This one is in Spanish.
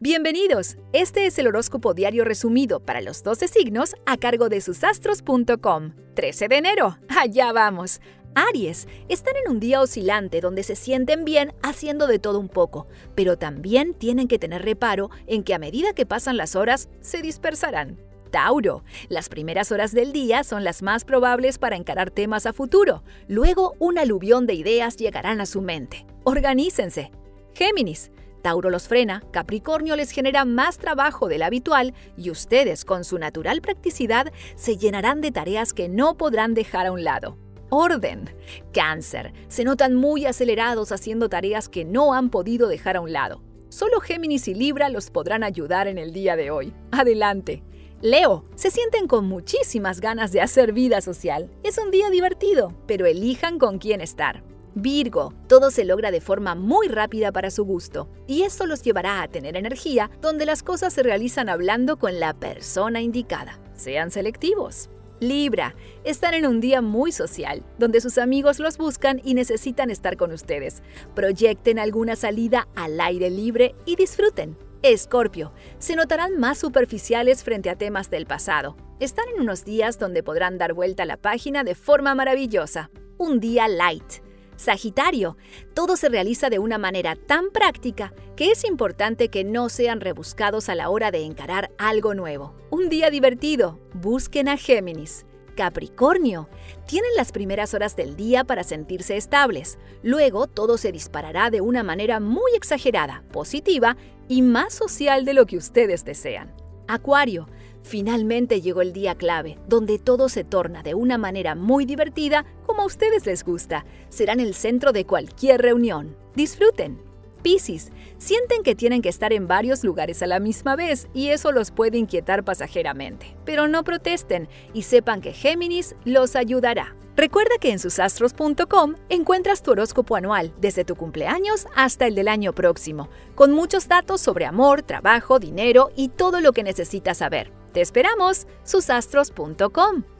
Bienvenidos. Este es el horóscopo diario resumido para los 12 signos a cargo de susastros.com. 13 de enero. Allá vamos. Aries, están en un día oscilante donde se sienten bien haciendo de todo un poco, pero también tienen que tener reparo en que a medida que pasan las horas se dispersarán. Tauro, las primeras horas del día son las más probables para encarar temas a futuro. Luego, un aluvión de ideas llegarán a su mente. Organícense. Géminis, Tauro los frena, Capricornio les genera más trabajo del habitual y ustedes, con su natural practicidad, se llenarán de tareas que no podrán dejar a un lado. Orden. Cáncer. Se notan muy acelerados haciendo tareas que no han podido dejar a un lado. Solo Géminis y Libra los podrán ayudar en el día de hoy. Adelante. Leo, se sienten con muchísimas ganas de hacer vida social. Es un día divertido, pero elijan con quién estar. Virgo, todo se logra de forma muy rápida para su gusto, y esto los llevará a tener energía donde las cosas se realizan hablando con la persona indicada. Sean selectivos. Libra, están en un día muy social, donde sus amigos los buscan y necesitan estar con ustedes. Proyecten alguna salida al aire libre y disfruten. Escorpio, se notarán más superficiales frente a temas del pasado. Están en unos días donde podrán dar vuelta a la página de forma maravillosa. Un día light Sagitario, todo se realiza de una manera tan práctica que es importante que no sean rebuscados a la hora de encarar algo nuevo. Un día divertido, busquen a Géminis. Capricornio, tienen las primeras horas del día para sentirse estables. Luego todo se disparará de una manera muy exagerada, positiva y más social de lo que ustedes desean. Acuario, Finalmente llegó el día clave, donde todo se torna de una manera muy divertida como a ustedes les gusta. Serán el centro de cualquier reunión. Disfruten. Piscis, sienten que tienen que estar en varios lugares a la misma vez y eso los puede inquietar pasajeramente. Pero no protesten y sepan que Géminis los ayudará. Recuerda que en susastros.com encuentras tu horóscopo anual desde tu cumpleaños hasta el del año próximo, con muchos datos sobre amor, trabajo, dinero y todo lo que necesitas saber. Te esperamos, susastros.com.